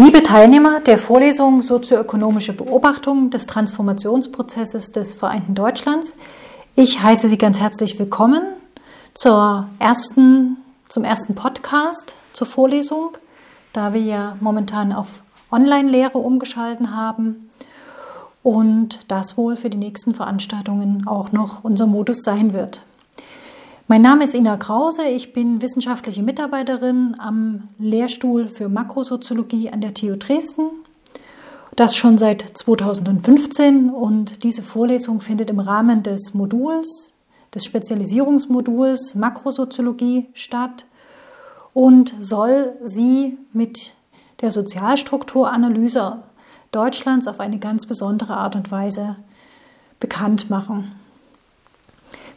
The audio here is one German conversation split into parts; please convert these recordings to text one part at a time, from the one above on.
Liebe Teilnehmer der Vorlesung Sozioökonomische Beobachtung des Transformationsprozesses des Vereinten Deutschlands, ich heiße Sie ganz herzlich willkommen zur ersten, zum ersten Podcast zur Vorlesung, da wir ja momentan auf Online-Lehre umgeschalten haben und das wohl für die nächsten Veranstaltungen auch noch unser Modus sein wird. Mein Name ist Ina Krause, ich bin wissenschaftliche Mitarbeiterin am Lehrstuhl für Makrosoziologie an der TU Dresden. Das schon seit 2015 und diese Vorlesung findet im Rahmen des Moduls, des Spezialisierungsmoduls Makrosoziologie statt und soll sie mit der Sozialstrukturanalyse Deutschlands auf eine ganz besondere Art und Weise bekannt machen.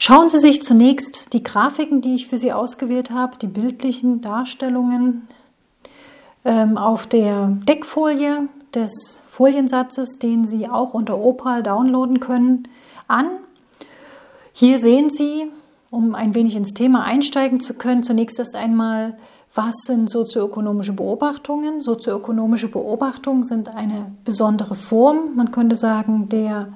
Schauen Sie sich zunächst die Grafiken, die ich für Sie ausgewählt habe, die bildlichen Darstellungen ähm, auf der Deckfolie des Foliensatzes, den Sie auch unter Opal downloaden können, an. Hier sehen Sie, um ein wenig ins Thema einsteigen zu können, zunächst erst einmal, was sind sozioökonomische Beobachtungen? Sozioökonomische Beobachtungen sind eine besondere Form, man könnte sagen, der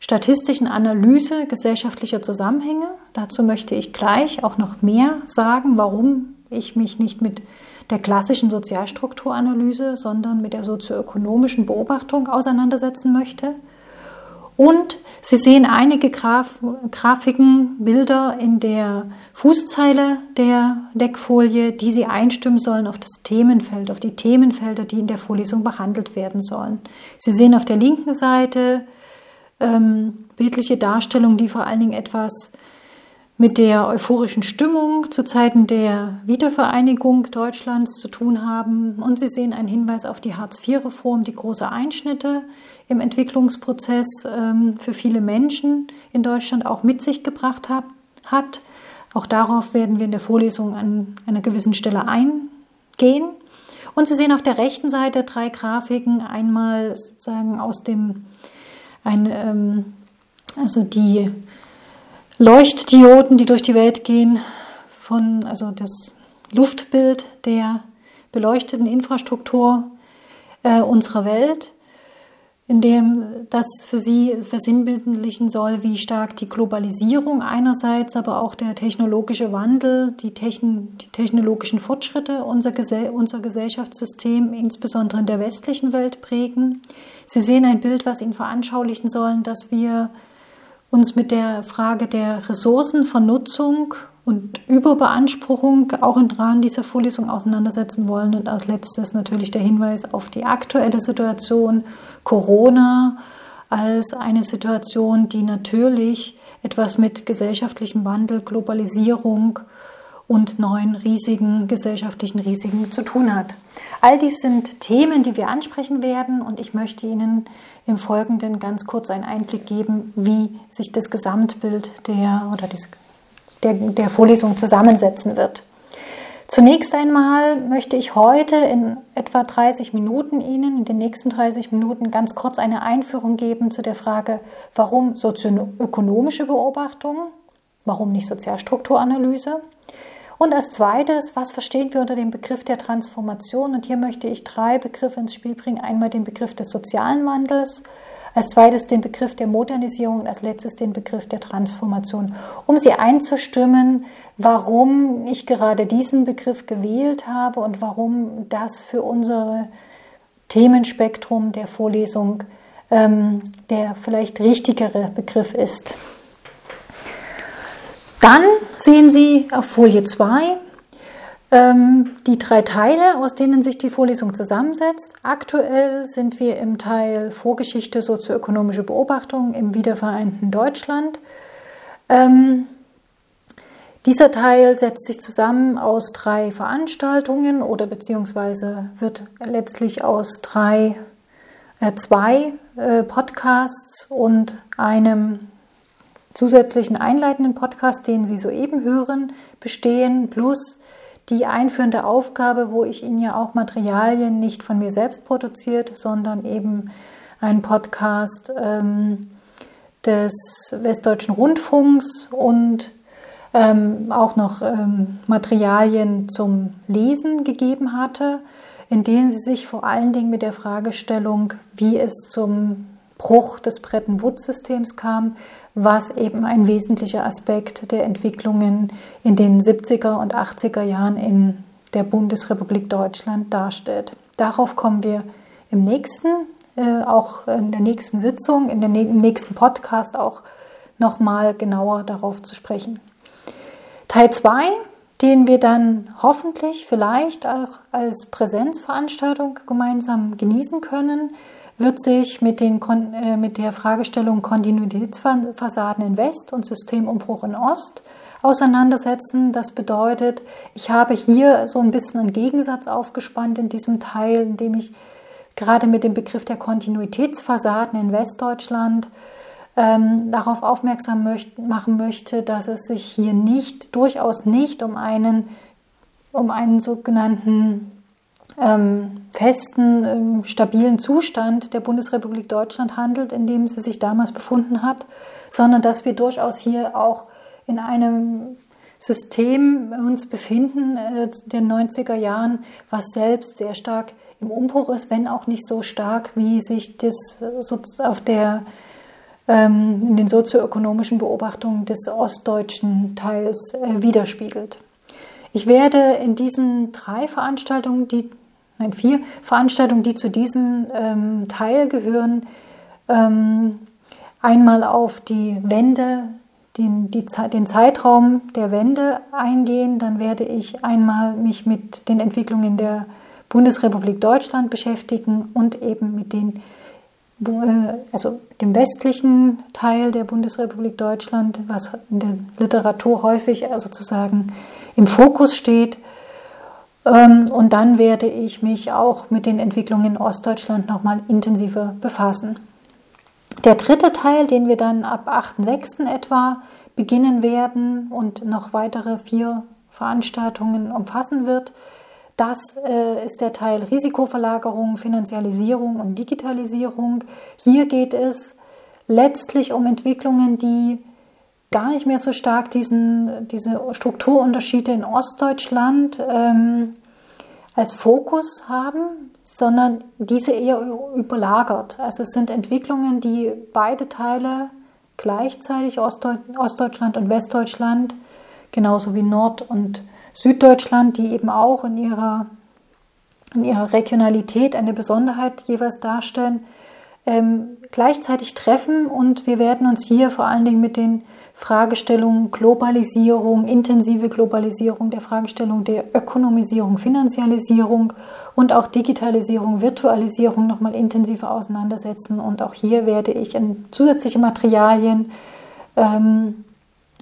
statistischen Analyse gesellschaftlicher Zusammenhänge. Dazu möchte ich gleich auch noch mehr sagen, warum ich mich nicht mit der klassischen Sozialstrukturanalyse, sondern mit der sozioökonomischen Beobachtung auseinandersetzen möchte. Und Sie sehen einige Graf Grafiken, Bilder in der Fußzeile der Deckfolie, die Sie einstimmen sollen auf das Themenfeld, auf die Themenfelder, die in der Vorlesung behandelt werden sollen. Sie sehen auf der linken Seite ähm, bildliche Darstellungen, die vor allen Dingen etwas mit der euphorischen Stimmung zu Zeiten der Wiedervereinigung Deutschlands zu tun haben. Und Sie sehen einen Hinweis auf die Hartz-IV-Reform, die große Einschnitte im Entwicklungsprozess ähm, für viele Menschen in Deutschland auch mit sich gebracht hat. Auch darauf werden wir in der Vorlesung an einer gewissen Stelle eingehen. Und Sie sehen auf der rechten Seite drei Grafiken, einmal sozusagen aus dem ein, ähm, also die Leuchtdioden, die durch die Welt gehen, von, also das Luftbild der beleuchteten Infrastruktur äh, unserer Welt, in dem das für sie versinnbildlichen soll, wie stark die Globalisierung einerseits, aber auch der technologische Wandel, die, Techn die technologischen Fortschritte unser, Gesell unser Gesellschaftssystem, insbesondere in der westlichen Welt, prägen. Sie sehen ein Bild, was Ihnen veranschaulichen sollen, dass wir uns mit der Frage der Ressourcenvernutzung und Überbeanspruchung auch im Rahmen dieser Vorlesung auseinandersetzen wollen. Und als letztes natürlich der Hinweis auf die aktuelle Situation Corona als eine Situation, die natürlich etwas mit gesellschaftlichem Wandel, Globalisierung und neuen riesigen gesellschaftlichen Risiken zu tun hat. All dies sind Themen, die wir ansprechen werden und ich möchte Ihnen im Folgenden ganz kurz einen Einblick geben, wie sich das Gesamtbild der oder des, der, der Vorlesung zusammensetzen wird. Zunächst einmal möchte ich heute in etwa 30 Minuten Ihnen, in den nächsten 30 Minuten, ganz kurz eine Einführung geben zu der Frage, warum sozioökonomische Beobachtung, warum nicht Sozialstrukturanalyse, und als zweites, was verstehen wir unter dem Begriff der Transformation? Und hier möchte ich drei Begriffe ins Spiel bringen. Einmal den Begriff des sozialen Wandels, als zweites den Begriff der Modernisierung und als letztes den Begriff der Transformation, um sie einzustimmen, warum ich gerade diesen Begriff gewählt habe und warum das für unser Themenspektrum der Vorlesung ähm, der vielleicht richtigere Begriff ist. Dann sehen Sie auf Folie 2 ähm, die drei Teile, aus denen sich die Vorlesung zusammensetzt. Aktuell sind wir im Teil Vorgeschichte sozioökonomische Beobachtung im wiedervereinten Deutschland. Ähm, dieser Teil setzt sich zusammen aus drei Veranstaltungen oder beziehungsweise wird letztlich aus drei, äh, zwei äh, Podcasts und einem zusätzlichen einleitenden Podcast, den Sie soeben hören, bestehen, plus die einführende Aufgabe, wo ich Ihnen ja auch Materialien nicht von mir selbst produziert, sondern eben einen Podcast ähm, des Westdeutschen Rundfunks und ähm, auch noch ähm, Materialien zum Lesen gegeben hatte, in denen sie sich vor allen Dingen mit der Fragestellung, wie es zum Bruch des Bretton Woods-Systems kam, was eben ein wesentlicher Aspekt der Entwicklungen in den 70er und 80er Jahren in der Bundesrepublik Deutschland darstellt. Darauf kommen wir im nächsten, äh, auch in der nächsten Sitzung, in dem nächsten Podcast auch nochmal genauer darauf zu sprechen. Teil 2, den wir dann hoffentlich vielleicht auch als Präsenzveranstaltung gemeinsam genießen können, wird sich mit, den, äh, mit der Fragestellung Kontinuitätsfassaden in West und Systemumbruch in Ost auseinandersetzen. Das bedeutet, ich habe hier so ein bisschen einen Gegensatz aufgespannt in diesem Teil, in dem ich gerade mit dem Begriff der Kontinuitätsfassaden in Westdeutschland ähm, darauf aufmerksam möcht machen möchte, dass es sich hier nicht, durchaus nicht um einen, um einen sogenannten ähm, festen, ähm, stabilen Zustand der Bundesrepublik Deutschland handelt, in dem sie sich damals befunden hat, sondern dass wir durchaus hier auch in einem System uns befinden äh, der 90er Jahren, was selbst sehr stark im Umbruch ist, wenn auch nicht so stark, wie sich das äh, auf der, ähm, in den sozioökonomischen Beobachtungen des ostdeutschen Teils äh, widerspiegelt. Ich werde in diesen drei Veranstaltungen, die nein, vier Veranstaltungen, die zu diesem ähm, Teil gehören. Ähm, einmal auf die Wende, den, die, den Zeitraum der Wende eingehen. Dann werde ich einmal mich mit den Entwicklungen der Bundesrepublik Deutschland beschäftigen und eben mit den äh, also dem westlichen Teil der Bundesrepublik Deutschland, was in der Literatur häufig sozusagen im Fokus steht. Ähm, und dann werde ich mich auch mit den Entwicklungen in Ostdeutschland nochmal intensiver befassen. Der dritte Teil, den wir dann ab 8.6. etwa beginnen werden und noch weitere vier Veranstaltungen umfassen wird, das äh, ist der Teil Risikoverlagerung, Finanzialisierung und Digitalisierung. Hier geht es letztlich um Entwicklungen, die gar nicht mehr so stark diesen, diese Strukturunterschiede in Ostdeutschland ähm, als Fokus haben, sondern diese eher überlagert. Also es sind Entwicklungen, die beide Teile gleichzeitig, Ostdeutschland und Westdeutschland, genauso wie Nord- und Süddeutschland, die eben auch in ihrer, in ihrer Regionalität eine Besonderheit jeweils darstellen, ähm, gleichzeitig treffen. Und wir werden uns hier vor allen Dingen mit den Fragestellung Globalisierung, intensive Globalisierung, der Fragestellung der Ökonomisierung, Finanzialisierung und auch Digitalisierung, Virtualisierung nochmal intensiver auseinandersetzen. Und auch hier werde ich zusätzliche Materialien ähm,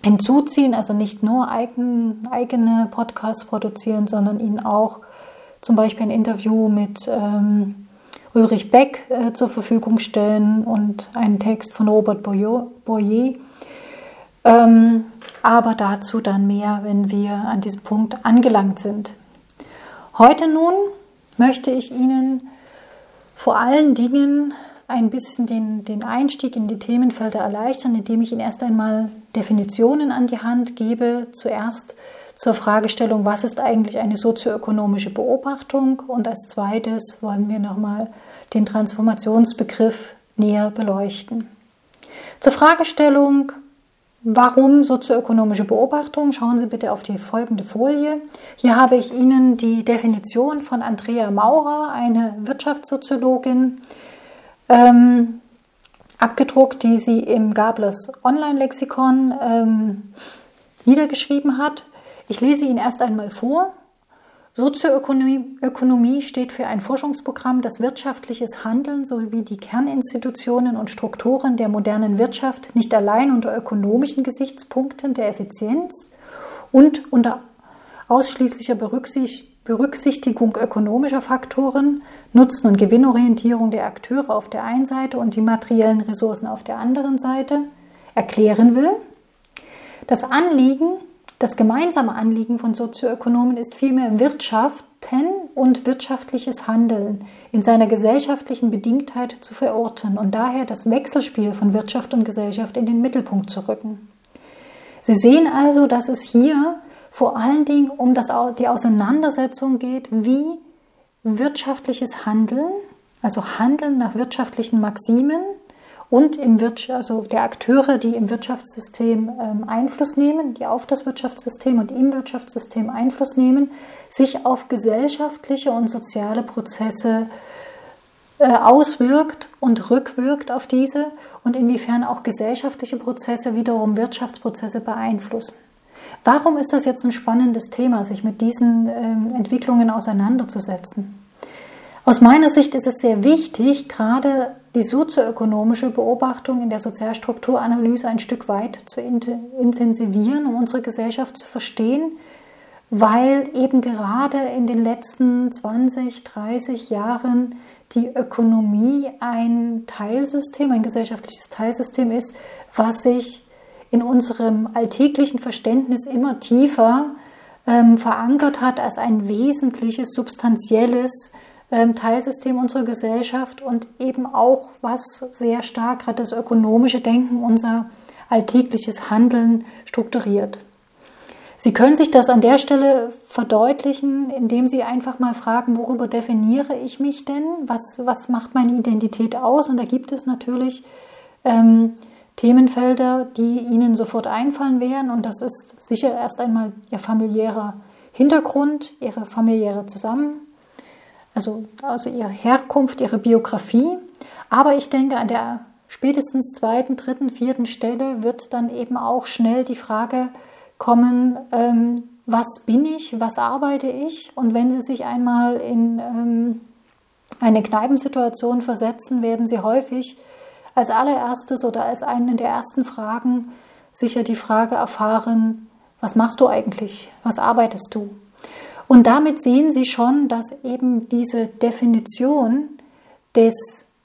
hinzuziehen, also nicht nur eigen, eigene Podcasts produzieren, sondern Ihnen auch zum Beispiel ein Interview mit ähm, Ulrich Beck äh, zur Verfügung stellen und einen Text von Robert Boyer ähm, aber dazu dann mehr, wenn wir an diesem Punkt angelangt sind. Heute nun möchte ich Ihnen vor allen Dingen ein bisschen den, den Einstieg in die Themenfelder erleichtern, indem ich Ihnen erst einmal Definitionen an die Hand gebe. Zuerst zur Fragestellung, was ist eigentlich eine sozioökonomische Beobachtung? Und als zweites wollen wir nochmal den Transformationsbegriff näher beleuchten. Zur Fragestellung, Warum sozioökonomische Beobachtung? Schauen Sie bitte auf die folgende Folie. Hier habe ich Ihnen die Definition von Andrea Maurer, eine Wirtschaftssoziologin, ähm, abgedruckt, die sie im Gablers Online-Lexikon ähm, niedergeschrieben hat. Ich lese Ihnen erst einmal vor Sozioökonomie steht für ein Forschungsprogramm, das wirtschaftliches Handeln sowie die Kerninstitutionen und Strukturen der modernen Wirtschaft nicht allein unter ökonomischen Gesichtspunkten der Effizienz und unter ausschließlicher Berücksichtigung ökonomischer Faktoren, Nutzen- und Gewinnorientierung der Akteure auf der einen Seite und die materiellen Ressourcen auf der anderen Seite erklären will. Das Anliegen das gemeinsame Anliegen von Sozioökonomen ist vielmehr Wirtschaften und wirtschaftliches Handeln in seiner gesellschaftlichen Bedingtheit zu verorten und daher das Wechselspiel von Wirtschaft und Gesellschaft in den Mittelpunkt zu rücken. Sie sehen also, dass es hier vor allen Dingen um das, die Auseinandersetzung geht, wie wirtschaftliches Handeln, also Handeln nach wirtschaftlichen Maximen und im also der Akteure, die im Wirtschaftssystem ähm, Einfluss nehmen, die auf das Wirtschaftssystem und im Wirtschaftssystem Einfluss nehmen, sich auf gesellschaftliche und soziale Prozesse äh, auswirkt und rückwirkt auf diese und inwiefern auch gesellschaftliche Prozesse wiederum Wirtschaftsprozesse beeinflussen. Warum ist das jetzt ein spannendes Thema, sich mit diesen ähm, Entwicklungen auseinanderzusetzen? Aus meiner Sicht ist es sehr wichtig, gerade die sozioökonomische Beobachtung in der Sozialstrukturanalyse ein Stück weit zu intensivieren, um unsere Gesellschaft zu verstehen, weil eben gerade in den letzten 20, 30 Jahren die Ökonomie ein Teilsystem, ein gesellschaftliches Teilsystem ist, was sich in unserem alltäglichen Verständnis immer tiefer ähm, verankert hat als ein wesentliches, substanzielles Teilsystem unserer Gesellschaft und eben auch, was sehr stark gerade das ökonomische Denken, unser alltägliches Handeln strukturiert. Sie können sich das an der Stelle verdeutlichen, indem Sie einfach mal fragen, worüber definiere ich mich denn? Was, was macht meine Identität aus? Und da gibt es natürlich ähm, Themenfelder, die Ihnen sofort einfallen werden. Und das ist sicher erst einmal Ihr familiärer Hintergrund, Ihre familiäre Zusammenarbeit also, also ihre Herkunft, ihre Biografie. Aber ich denke, an der spätestens zweiten, dritten, vierten Stelle wird dann eben auch schnell die Frage kommen, ähm, was bin ich, was arbeite ich? Und wenn Sie sich einmal in ähm, eine Kneipensituation versetzen, werden Sie häufig als allererstes oder als eine der ersten Fragen sicher die Frage erfahren, was machst du eigentlich? Was arbeitest du? Und damit sehen Sie schon, dass eben diese Definition des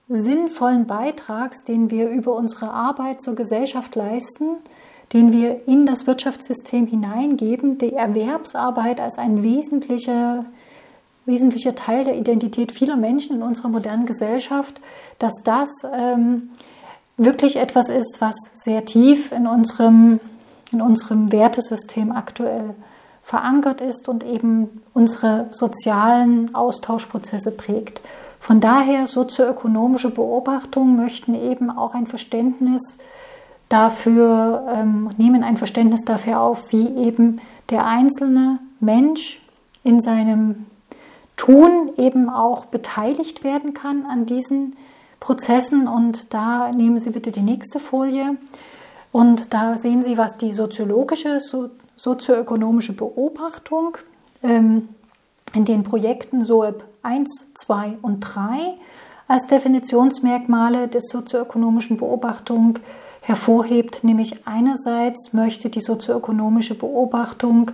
sinnvollen Beitrags, den wir über unsere Arbeit zur Gesellschaft leisten, den wir in das Wirtschaftssystem hineingeben, die Erwerbsarbeit als ein wesentlicher, wesentlicher Teil der Identität vieler Menschen in unserer modernen Gesellschaft, dass das ähm, wirklich etwas ist, was sehr tief in unserem, in unserem Wertesystem aktuell ist verankert ist und eben unsere sozialen Austauschprozesse prägt. Von daher sozioökonomische Beobachtungen möchten eben auch ein Verständnis dafür, ähm, nehmen ein Verständnis dafür auf, wie eben der einzelne Mensch in seinem Tun eben auch beteiligt werden kann an diesen Prozessen. Und da nehmen Sie bitte die nächste Folie. Und da sehen Sie, was die soziologische sozioökonomische Beobachtung ähm, in den Projekten SOEP 1, 2 und 3 als Definitionsmerkmale des sozioökonomischen Beobachtung hervorhebt, nämlich einerseits möchte die sozioökonomische Beobachtung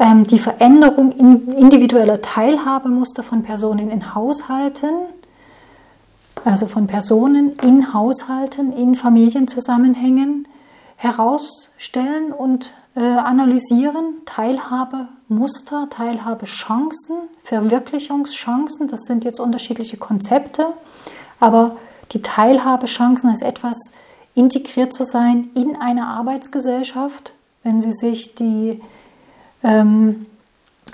ähm, die Veränderung in individueller Teilhabemuster von Personen in Haushalten, also von Personen in Haushalten, in Familienzusammenhängen herausstellen und analysieren, Teilhabemuster, Teilhabechancen, Verwirklichungschancen, das sind jetzt unterschiedliche Konzepte, aber die Teilhabechancen ist etwas, integriert zu sein in eine Arbeitsgesellschaft. Wenn Sie sich die ähm,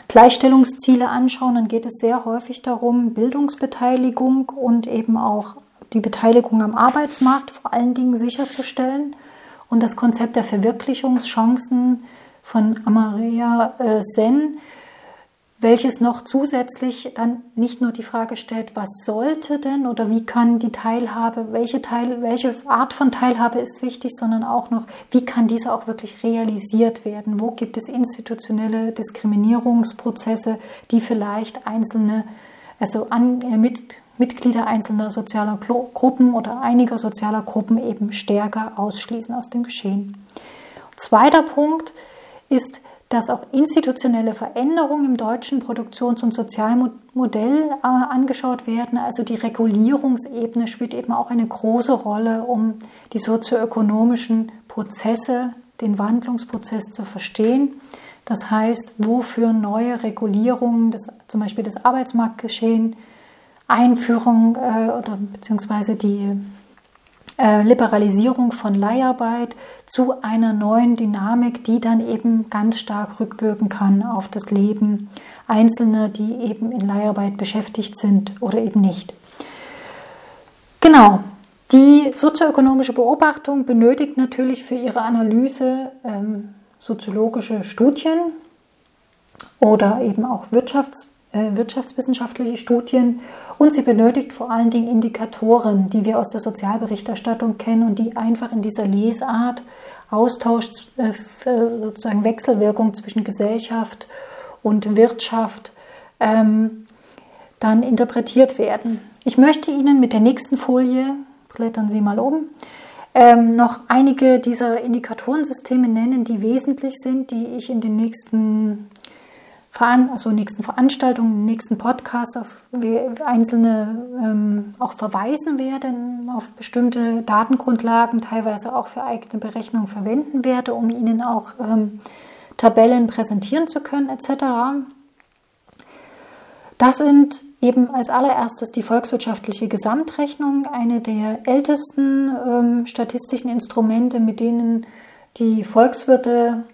Gleichstellungsziele anschauen, dann geht es sehr häufig darum, Bildungsbeteiligung und eben auch die Beteiligung am Arbeitsmarkt vor allen Dingen sicherzustellen und das Konzept der Verwirklichungschancen von Amarya äh, Sen, welches noch zusätzlich dann nicht nur die Frage stellt, was sollte denn oder wie kann die Teilhabe, welche, Teil, welche Art von Teilhabe ist wichtig, sondern auch noch, wie kann diese auch wirklich realisiert werden? Wo gibt es institutionelle Diskriminierungsprozesse, die vielleicht einzelne, also an, äh, mit, Mitglieder einzelner sozialer Gruppen oder einiger sozialer Gruppen eben stärker ausschließen aus dem Geschehen. Zweiter Punkt ist, dass auch institutionelle Veränderungen im deutschen Produktions- und Sozialmodell äh, angeschaut werden. Also die Regulierungsebene spielt eben auch eine große Rolle, um die sozioökonomischen Prozesse, den Wandlungsprozess zu verstehen. Das heißt, wofür neue Regulierungen, des, zum Beispiel des Arbeitsmarktgeschehens, Einführung äh, oder beziehungsweise die äh, Liberalisierung von Leiharbeit zu einer neuen Dynamik, die dann eben ganz stark rückwirken kann auf das Leben Einzelner, die eben in Leiharbeit beschäftigt sind oder eben nicht. Genau, die sozioökonomische Beobachtung benötigt natürlich für ihre Analyse ähm, soziologische Studien oder eben auch Wirtschafts, äh, wirtschaftswissenschaftliche Studien und sie benötigt vor allen Dingen Indikatoren, die wir aus der Sozialberichterstattung kennen und die einfach in dieser Lesart Austausch, äh, sozusagen Wechselwirkung zwischen Gesellschaft und Wirtschaft ähm, dann interpretiert werden. Ich möchte Ihnen mit der nächsten Folie, blättern Sie mal um, ähm, noch einige dieser Indikatorensysteme nennen, die wesentlich sind, die ich in den nächsten also nächsten Veranstaltungen, nächsten Podcasts auf einzelne ähm, auch verweisen werde, auf bestimmte Datengrundlagen, teilweise auch für eigene Berechnungen verwenden werde, um Ihnen auch ähm, Tabellen präsentieren zu können, etc. Das sind eben als allererstes die volkswirtschaftliche Gesamtrechnung, eine der ältesten ähm, statistischen Instrumente, mit denen die Volkswirte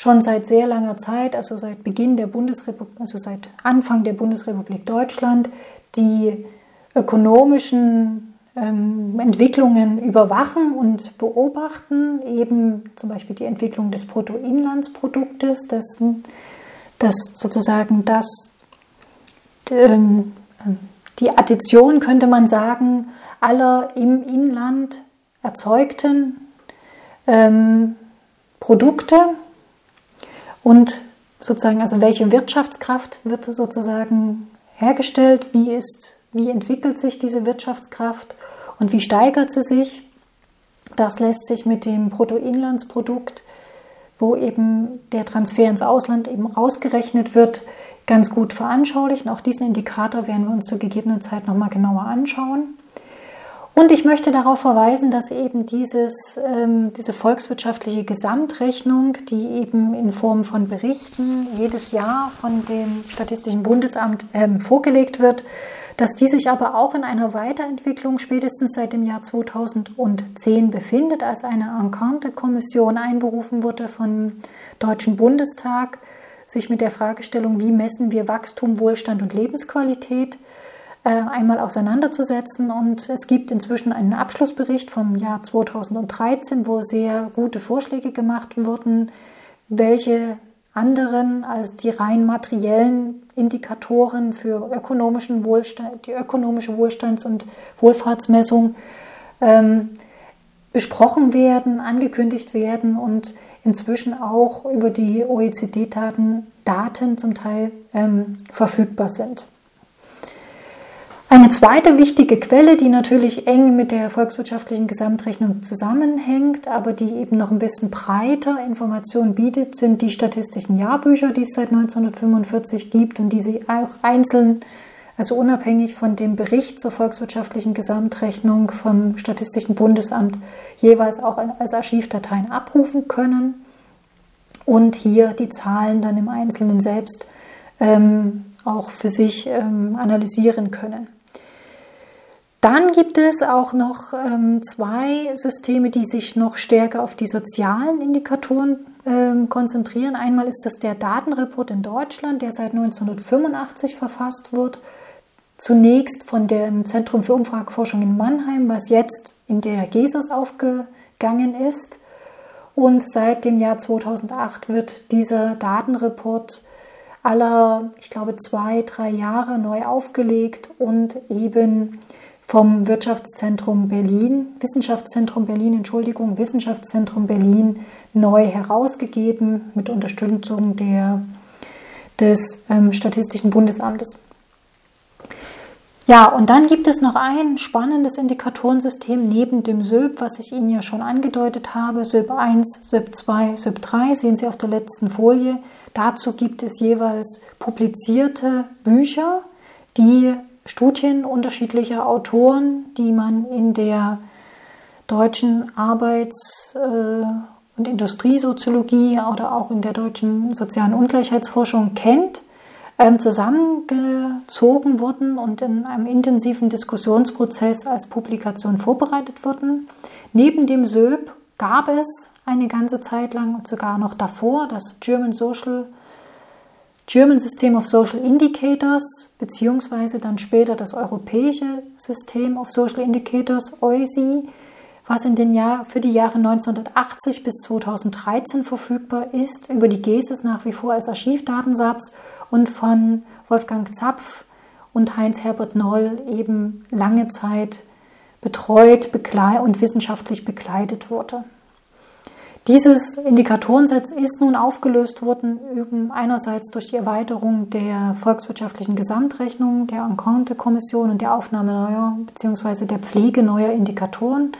schon seit sehr langer Zeit, also seit Beginn der Bundesrepublik, also seit Anfang der Bundesrepublik Deutschland, die ökonomischen ähm, Entwicklungen überwachen und beobachten, eben zum Beispiel die Entwicklung des Bruttoinlandsproduktes, das, das sozusagen das, ähm, die Addition, könnte man sagen, aller im Inland erzeugten ähm, Produkte und sozusagen, also welche Wirtschaftskraft wird sozusagen hergestellt, wie, ist, wie entwickelt sich diese Wirtschaftskraft und wie steigert sie sich. Das lässt sich mit dem Bruttoinlandsprodukt, wo eben der Transfer ins Ausland eben rausgerechnet wird, ganz gut veranschaulichen. Auch diesen Indikator werden wir uns zur gegebenen Zeit nochmal genauer anschauen. Und ich möchte darauf verweisen, dass eben dieses, ähm, diese volkswirtschaftliche Gesamtrechnung, die eben in Form von Berichten jedes Jahr von dem Statistischen Bundesamt ähm, vorgelegt wird, dass die sich aber auch in einer Weiterentwicklung spätestens seit dem Jahr 2010 befindet, als eine Enquete-Kommission einberufen wurde vom Deutschen Bundestag, sich mit der Fragestellung, wie messen wir Wachstum, Wohlstand und Lebensqualität einmal auseinanderzusetzen. Und es gibt inzwischen einen Abschlussbericht vom Jahr 2013, wo sehr gute Vorschläge gemacht wurden, welche anderen als die rein materiellen Indikatoren für ökonomischen Wohlstand, die ökonomische Wohlstands- und Wohlfahrtsmessung ähm, besprochen werden, angekündigt werden und inzwischen auch über die OECD-Daten Daten zum Teil ähm, verfügbar sind. Eine zweite wichtige Quelle, die natürlich eng mit der volkswirtschaftlichen Gesamtrechnung zusammenhängt, aber die eben noch ein bisschen breiter Informationen bietet, sind die statistischen Jahrbücher, die es seit 1945 gibt und die sie auch einzeln, also unabhängig von dem Bericht zur volkswirtschaftlichen Gesamtrechnung vom Statistischen Bundesamt jeweils auch als Archivdateien abrufen können und hier die Zahlen dann im Einzelnen selbst ähm, auch für sich ähm, analysieren können. Dann gibt es auch noch ähm, zwei Systeme, die sich noch stärker auf die sozialen Indikatoren ähm, konzentrieren. Einmal ist das der Datenreport in Deutschland, der seit 1985 verfasst wird. Zunächst von dem Zentrum für Umfrageforschung in Mannheim, was jetzt in der GESAS aufgegangen ist. Und seit dem Jahr 2008 wird dieser Datenreport aller, ich glaube, zwei, drei Jahre neu aufgelegt und eben vom Wirtschaftszentrum Berlin, Wissenschaftszentrum Berlin, Entschuldigung, Wissenschaftszentrum Berlin neu herausgegeben mit Unterstützung der, des ähm, Statistischen Bundesamtes. Ja, und dann gibt es noch ein spannendes Indikatorensystem neben dem SÖB, was ich Ihnen ja schon angedeutet habe, SÖB 1, SÖB 2, SÖB 3, sehen Sie auf der letzten Folie. Dazu gibt es jeweils publizierte Bücher, die Studien unterschiedlicher Autoren, die man in der deutschen Arbeits- äh, und Industriesoziologie oder auch in der deutschen sozialen Ungleichheitsforschung kennt, ähm, zusammengezogen wurden und in einem intensiven Diskussionsprozess als Publikation vorbereitet wurden. Neben dem SÖB gab es eine ganze Zeit lang und sogar noch davor das German Social German System of Social Indicators beziehungsweise dann später das europäische System of Social Indicators EUSI, was in den Jahr, für die Jahre 1980 bis 2013 verfügbar ist, über die GESIS nach wie vor als Archivdatensatz und von Wolfgang Zapf und Heinz-Herbert Noll eben lange Zeit betreut und wissenschaftlich begleitet wurde. Dieses Indikatorensetz ist nun aufgelöst worden, einerseits durch die Erweiterung der volkswirtschaftlichen Gesamtrechnung, der Enquete-Kommission und der Aufnahme neuer bzw. der Pflege neuer Indikatoren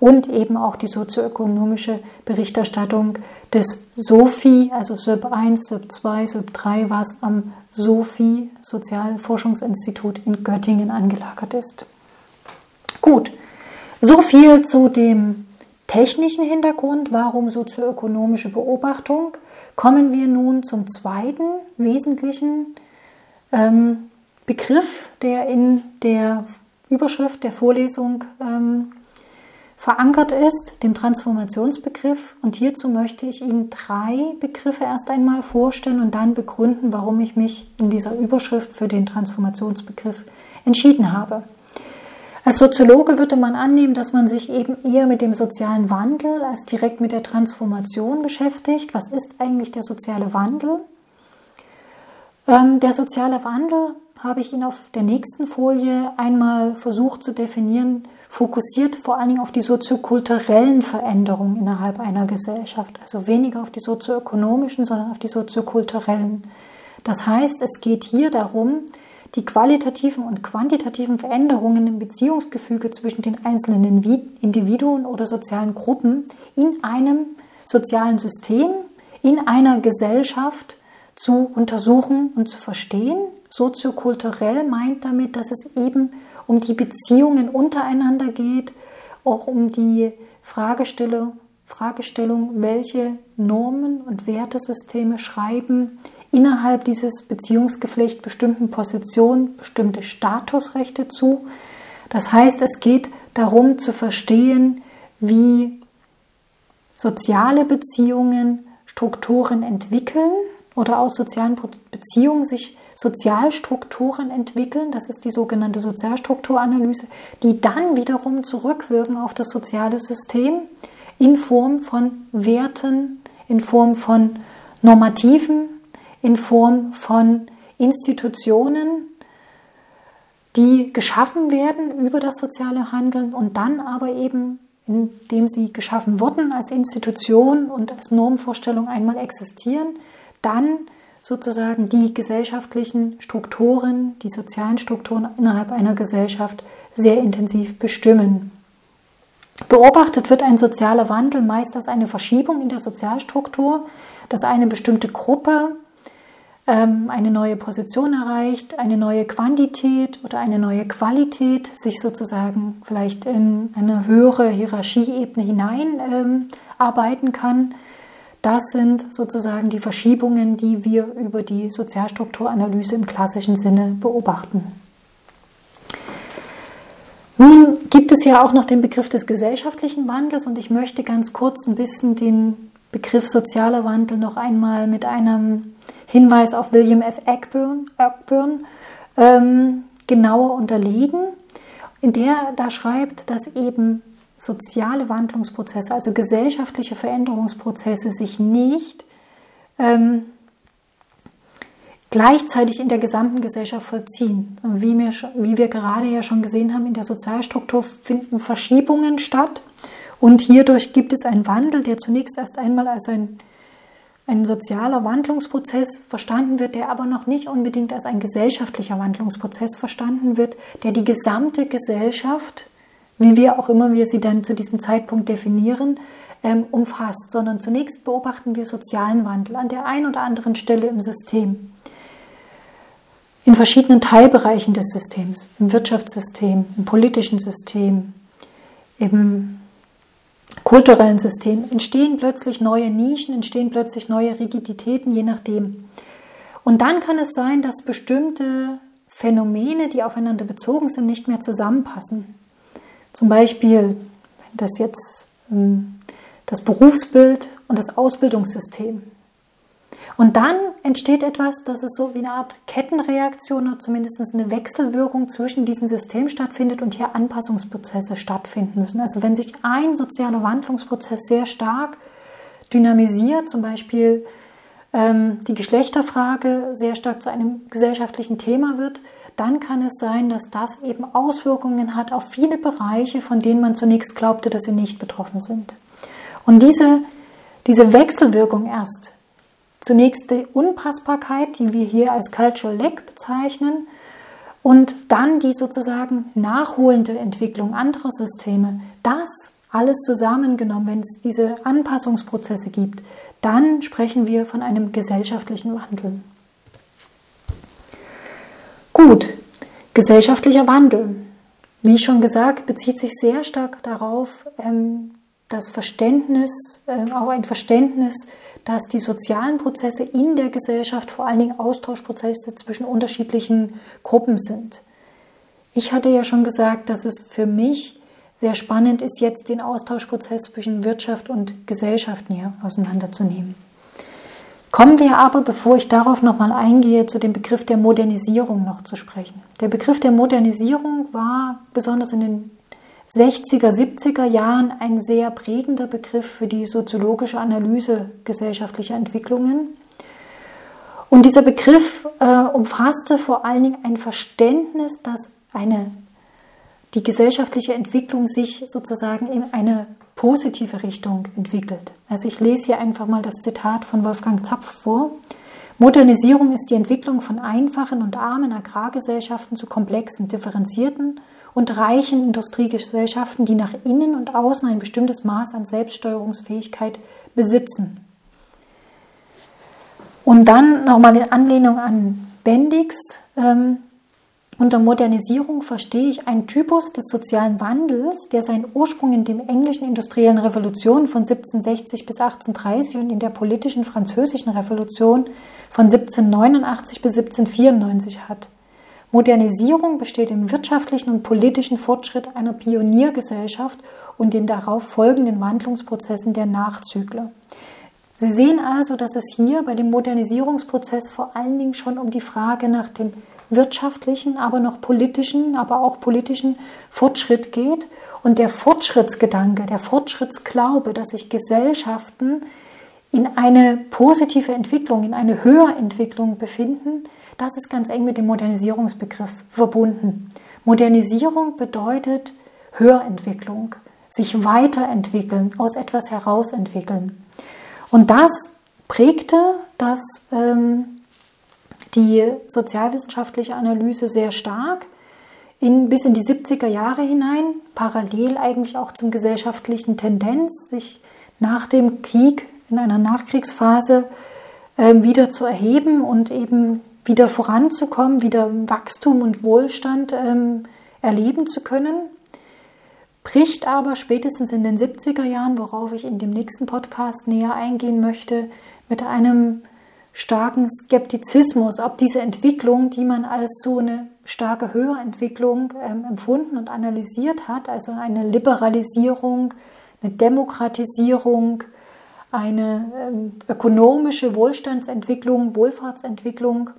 und eben auch die sozioökonomische Berichterstattung des SOFI, also SOP 1, SOP 2, SOP 3, was am SOFI Sozialforschungsinstitut in Göttingen angelagert ist. Gut, so viel zu dem technischen Hintergrund, warum sozioökonomische Beobachtung. Kommen wir nun zum zweiten wesentlichen ähm, Begriff, der in der Überschrift der Vorlesung ähm, verankert ist, dem Transformationsbegriff. Und hierzu möchte ich Ihnen drei Begriffe erst einmal vorstellen und dann begründen, warum ich mich in dieser Überschrift für den Transformationsbegriff entschieden habe. Als Soziologe würde man annehmen, dass man sich eben eher mit dem sozialen Wandel als direkt mit der Transformation beschäftigt. Was ist eigentlich der soziale Wandel? Ähm, der soziale Wandel habe ich Ihnen auf der nächsten Folie einmal versucht zu definieren fokussiert vor allen Dingen auf die soziokulturellen Veränderungen innerhalb einer Gesellschaft, also weniger auf die sozioökonomischen, sondern auf die soziokulturellen. Das heißt, es geht hier darum, die qualitativen und quantitativen Veränderungen im Beziehungsgefüge zwischen den einzelnen Individuen oder sozialen Gruppen in einem sozialen System, in einer Gesellschaft zu untersuchen und zu verstehen. Soziokulturell meint damit, dass es eben um die Beziehungen untereinander geht, auch um die Fragestellung, Fragestellung welche Normen und Wertesysteme schreiben innerhalb dieses Beziehungsgeflecht bestimmten Positionen bestimmte Statusrechte zu. Das heißt, es geht darum zu verstehen, wie soziale Beziehungen Strukturen entwickeln oder aus sozialen Beziehungen sich Sozialstrukturen entwickeln, das ist die sogenannte Sozialstrukturanalyse, die dann wiederum zurückwirken auf das soziale System in Form von Werten, in Form von Normativen, in Form von Institutionen, die geschaffen werden über das soziale Handeln und dann aber eben, indem sie geschaffen wurden als Institution und als Normvorstellung einmal existieren, dann sozusagen die gesellschaftlichen Strukturen, die sozialen Strukturen innerhalb einer Gesellschaft sehr intensiv bestimmen. Beobachtet wird ein sozialer Wandel meist als eine Verschiebung in der Sozialstruktur, dass eine bestimmte Gruppe eine neue Position erreicht, eine neue Quantität oder eine neue Qualität, sich sozusagen vielleicht in eine höhere Hierarchieebene hineinarbeiten ähm, kann das sind sozusagen die Verschiebungen, die wir über die Sozialstrukturanalyse im klassischen Sinne beobachten. Nun gibt es ja auch noch den Begriff des gesellschaftlichen Wandels und ich möchte ganz kurz ein bisschen den Begriff sozialer Wandel noch einmal mit einem Hinweis auf William F. Eckburn, Eckburn ähm, genauer unterlegen, in der da schreibt, dass eben soziale Wandlungsprozesse, also gesellschaftliche Veränderungsprozesse sich nicht ähm, gleichzeitig in der gesamten Gesellschaft vollziehen. Wie wir, wie wir gerade ja schon gesehen haben, in der Sozialstruktur finden Verschiebungen statt und hierdurch gibt es einen Wandel, der zunächst erst einmal als ein, ein sozialer Wandlungsprozess verstanden wird, der aber noch nicht unbedingt als ein gesellschaftlicher Wandlungsprozess verstanden wird, der die gesamte Gesellschaft wie wir auch immer wir sie dann zu diesem Zeitpunkt definieren, ähm, umfasst, sondern zunächst beobachten wir sozialen Wandel an der einen oder anderen Stelle im System, in verschiedenen Teilbereichen des Systems, im Wirtschaftssystem, im politischen System, im kulturellen System, entstehen plötzlich neue Nischen, entstehen plötzlich neue Rigiditäten, je nachdem. Und dann kann es sein, dass bestimmte Phänomene, die aufeinander bezogen sind, nicht mehr zusammenpassen. Zum Beispiel, das jetzt ähm, das Berufsbild und das Ausbildungssystem. Und dann entsteht etwas, das ist so wie eine Art Kettenreaktion oder zumindest eine Wechselwirkung zwischen diesen Systemen stattfindet und hier Anpassungsprozesse stattfinden müssen. Also wenn sich ein sozialer Wandlungsprozess sehr stark dynamisiert, zum Beispiel ähm, die Geschlechterfrage sehr stark zu einem gesellschaftlichen Thema wird, dann kann es sein, dass das eben Auswirkungen hat auf viele Bereiche, von denen man zunächst glaubte, dass sie nicht betroffen sind. Und diese, diese Wechselwirkung erst, zunächst die Unpassbarkeit, die wir hier als Cultural Lag bezeichnen, und dann die sozusagen nachholende Entwicklung anderer Systeme, das alles zusammengenommen, wenn es diese Anpassungsprozesse gibt, dann sprechen wir von einem gesellschaftlichen Wandel. Gut, gesellschaftlicher Wandel. Wie schon gesagt, bezieht sich sehr stark darauf, ähm, das Verständnis, äh, auch ein Verständnis, dass die sozialen Prozesse in der Gesellschaft vor allen Dingen Austauschprozesse zwischen unterschiedlichen Gruppen sind. Ich hatte ja schon gesagt, dass es für mich sehr spannend ist, jetzt den Austauschprozess zwischen Wirtschaft und Gesellschaft näher auseinanderzunehmen. Kommen wir aber, bevor ich darauf nochmal eingehe, zu dem Begriff der Modernisierung noch zu sprechen. Der Begriff der Modernisierung war besonders in den 60er, 70er Jahren ein sehr prägender Begriff für die soziologische Analyse gesellschaftlicher Entwicklungen. Und dieser Begriff äh, umfasste vor allen Dingen ein Verständnis, dass eine die gesellschaftliche Entwicklung sich sozusagen in eine positive Richtung entwickelt. Also ich lese hier einfach mal das Zitat von Wolfgang Zapf vor. Modernisierung ist die Entwicklung von einfachen und armen Agrargesellschaften zu komplexen, differenzierten und reichen Industriegesellschaften, die nach innen und außen ein bestimmtes Maß an Selbststeuerungsfähigkeit besitzen. Und dann nochmal in Anlehnung an Bendix, ähm, unter Modernisierung verstehe ich einen Typus des sozialen Wandels, der seinen Ursprung in der englischen industriellen Revolution von 1760 bis 1830 und in der politischen französischen Revolution von 1789 bis 1794 hat. Modernisierung besteht im wirtschaftlichen und politischen Fortschritt einer Pioniergesellschaft und den darauf folgenden Wandlungsprozessen der Nachzügler. Sie sehen also, dass es hier bei dem Modernisierungsprozess vor allen Dingen schon um die Frage nach dem wirtschaftlichen, aber noch politischen, aber auch politischen Fortschritt geht. Und der Fortschrittsgedanke, der Fortschrittsglaube, dass sich Gesellschaften in eine positive Entwicklung, in eine Höherentwicklung befinden, das ist ganz eng mit dem Modernisierungsbegriff verbunden. Modernisierung bedeutet Höherentwicklung, sich weiterentwickeln, aus etwas herausentwickeln. Und das prägte das ähm, die sozialwissenschaftliche Analyse sehr stark in, bis in die 70er Jahre hinein, parallel eigentlich auch zum gesellschaftlichen Tendenz, sich nach dem Krieg in einer Nachkriegsphase äh, wieder zu erheben und eben wieder voranzukommen, wieder Wachstum und Wohlstand ähm, erleben zu können. Bricht aber spätestens in den 70er Jahren, worauf ich in dem nächsten Podcast näher eingehen möchte, mit einem starken Skeptizismus, ob diese Entwicklung, die man als so eine starke Höherentwicklung ähm, empfunden und analysiert hat, also eine Liberalisierung, eine Demokratisierung, eine ähm, ökonomische Wohlstandsentwicklung, Wohlfahrtsentwicklung,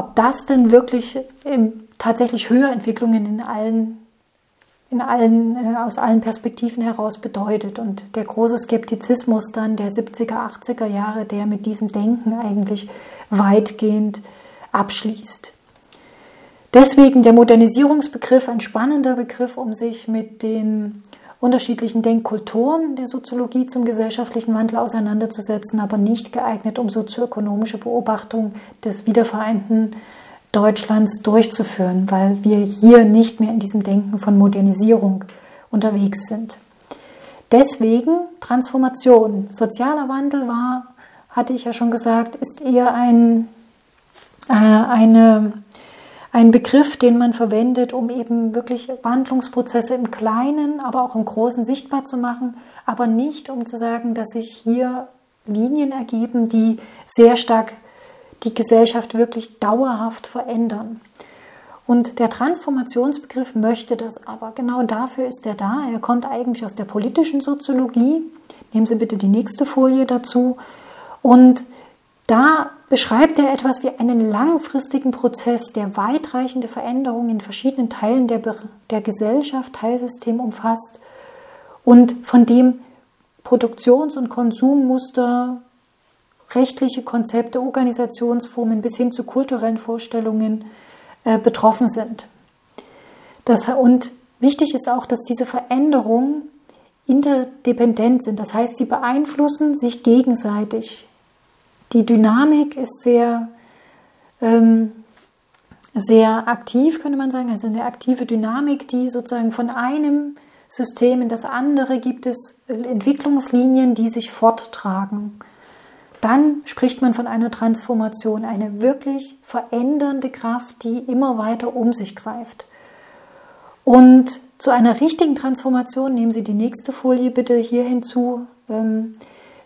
ob das denn wirklich ähm, tatsächlich Höherentwicklungen in allen in allen, äh, aus allen Perspektiven heraus bedeutet. Und der große Skeptizismus dann der 70er, 80er Jahre, der mit diesem Denken eigentlich weitgehend abschließt. Deswegen der Modernisierungsbegriff ein spannender Begriff, um sich mit den unterschiedlichen Denkkulturen der Soziologie zum gesellschaftlichen Wandel auseinanderzusetzen, aber nicht geeignet, um sozioökonomische Beobachtung des wiedervereinten Deutschlands durchzuführen, weil wir hier nicht mehr in diesem Denken von Modernisierung unterwegs sind. Deswegen Transformation. Sozialer Wandel war, hatte ich ja schon gesagt, ist eher ein, äh, eine, ein Begriff, den man verwendet, um eben wirklich Wandlungsprozesse im Kleinen, aber auch im Großen sichtbar zu machen, aber nicht um zu sagen, dass sich hier Linien ergeben, die sehr stark die Gesellschaft wirklich dauerhaft verändern. Und der Transformationsbegriff möchte das aber. Genau dafür ist er da. Er kommt eigentlich aus der politischen Soziologie. Nehmen Sie bitte die nächste Folie dazu. Und da beschreibt er etwas wie einen langfristigen Prozess, der weitreichende Veränderungen in verschiedenen Teilen der, der Gesellschaft, Teilsystem umfasst und von dem Produktions- und Konsummuster, rechtliche Konzepte, Organisationsformen bis hin zu kulturellen Vorstellungen äh, betroffen sind. Das, und wichtig ist auch, dass diese Veränderungen interdependent sind. Das heißt, sie beeinflussen sich gegenseitig. Die Dynamik ist sehr, ähm, sehr aktiv, könnte man sagen, also eine aktive Dynamik, die sozusagen von einem System in das andere gibt es Entwicklungslinien, die sich forttragen. Dann spricht man von einer Transformation, eine wirklich verändernde Kraft, die immer weiter um sich greift. Und zu einer richtigen Transformation, nehmen Sie die nächste Folie bitte hier hinzu, ähm,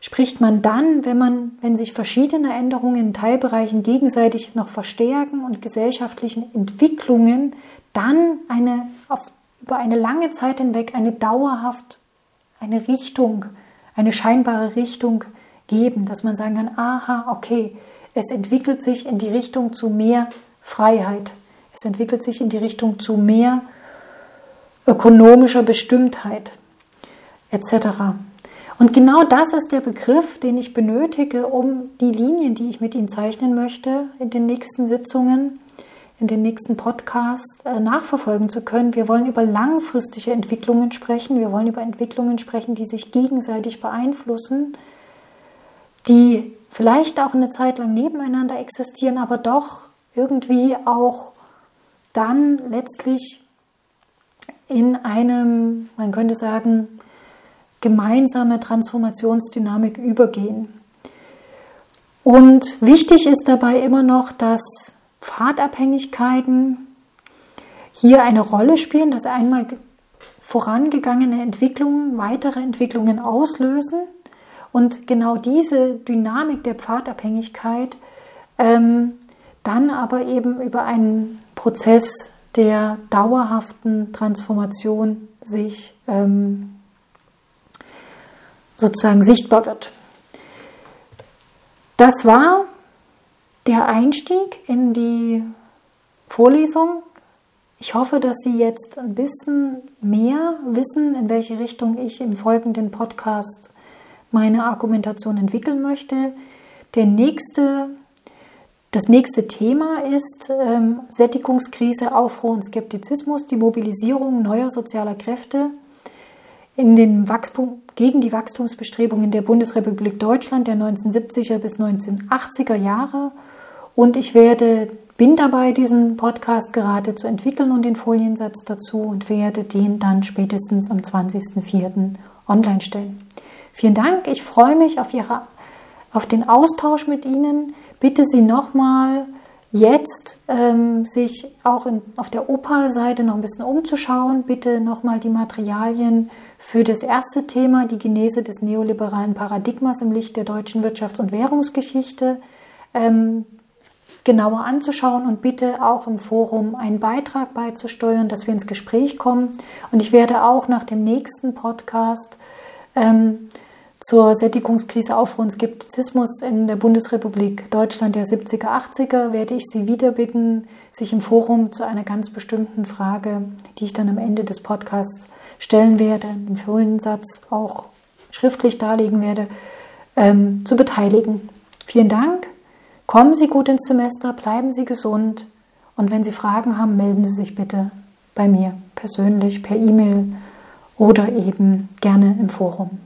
spricht man dann, wenn man, wenn sich verschiedene Änderungen in Teilbereichen gegenseitig noch verstärken und gesellschaftlichen Entwicklungen dann eine, auf, über eine lange Zeit hinweg eine dauerhaft, eine Richtung, eine scheinbare Richtung geben, dass man sagen kann, aha, okay, es entwickelt sich in die Richtung zu mehr Freiheit. Es entwickelt sich in die Richtung zu mehr ökonomischer Bestimmtheit etc. Und genau das ist der Begriff, den ich benötige, um die Linien, die ich mit Ihnen zeichnen möchte, in den nächsten Sitzungen, in den nächsten Podcasts äh, nachverfolgen zu können. Wir wollen über langfristige Entwicklungen sprechen. Wir wollen über Entwicklungen sprechen, die sich gegenseitig beeinflussen, die vielleicht auch eine Zeit lang nebeneinander existieren, aber doch irgendwie auch dann letztlich in einem, man könnte sagen, gemeinsame Transformationsdynamik übergehen. Und wichtig ist dabei immer noch, dass Pfadabhängigkeiten hier eine Rolle spielen, dass einmal vorangegangene Entwicklungen weitere Entwicklungen auslösen und genau diese Dynamik der Pfadabhängigkeit ähm, dann aber eben über einen Prozess der dauerhaften Transformation sich ähm, sozusagen sichtbar wird. Das war der Einstieg in die Vorlesung. Ich hoffe, dass Sie jetzt ein bisschen mehr wissen, in welche Richtung ich im folgenden Podcast meine Argumentation entwickeln möchte. Der nächste, das nächste Thema ist ähm, Sättigungskrise, Aufruhr und Skeptizismus, die Mobilisierung neuer sozialer Kräfte in den Wachstum, gegen die Wachstumsbestrebungen der Bundesrepublik Deutschland der 1970er bis 1980er Jahre. Und ich werde, bin dabei, diesen Podcast gerade zu entwickeln und den Foliensatz dazu und werde den dann spätestens am 20.04. online stellen. Vielen Dank, ich freue mich auf, Ihre, auf den Austausch mit Ihnen. Bitte Sie nochmal jetzt ähm, sich auch in, auf der Opal-Seite noch ein bisschen umzuschauen. Bitte nochmal die Materialien für das erste Thema, die Genese des neoliberalen Paradigmas im Licht der deutschen Wirtschafts- und Währungsgeschichte, ähm, genauer anzuschauen und bitte auch im Forum einen Beitrag beizusteuern, dass wir ins Gespräch kommen. Und ich werde auch nach dem nächsten Podcast ähm, zur Sättigungskrise Aufruhr und Skeptizismus in der Bundesrepublik Deutschland der 70er, 80er werde ich Sie wieder bitten, sich im Forum zu einer ganz bestimmten Frage, die ich dann am Ende des Podcasts stellen werde, im Folgensatz auch schriftlich darlegen werde, ähm, zu beteiligen. Vielen Dank. Kommen Sie gut ins Semester, bleiben Sie gesund und wenn Sie Fragen haben, melden Sie sich bitte bei mir persönlich per E-Mail oder eben gerne im Forum.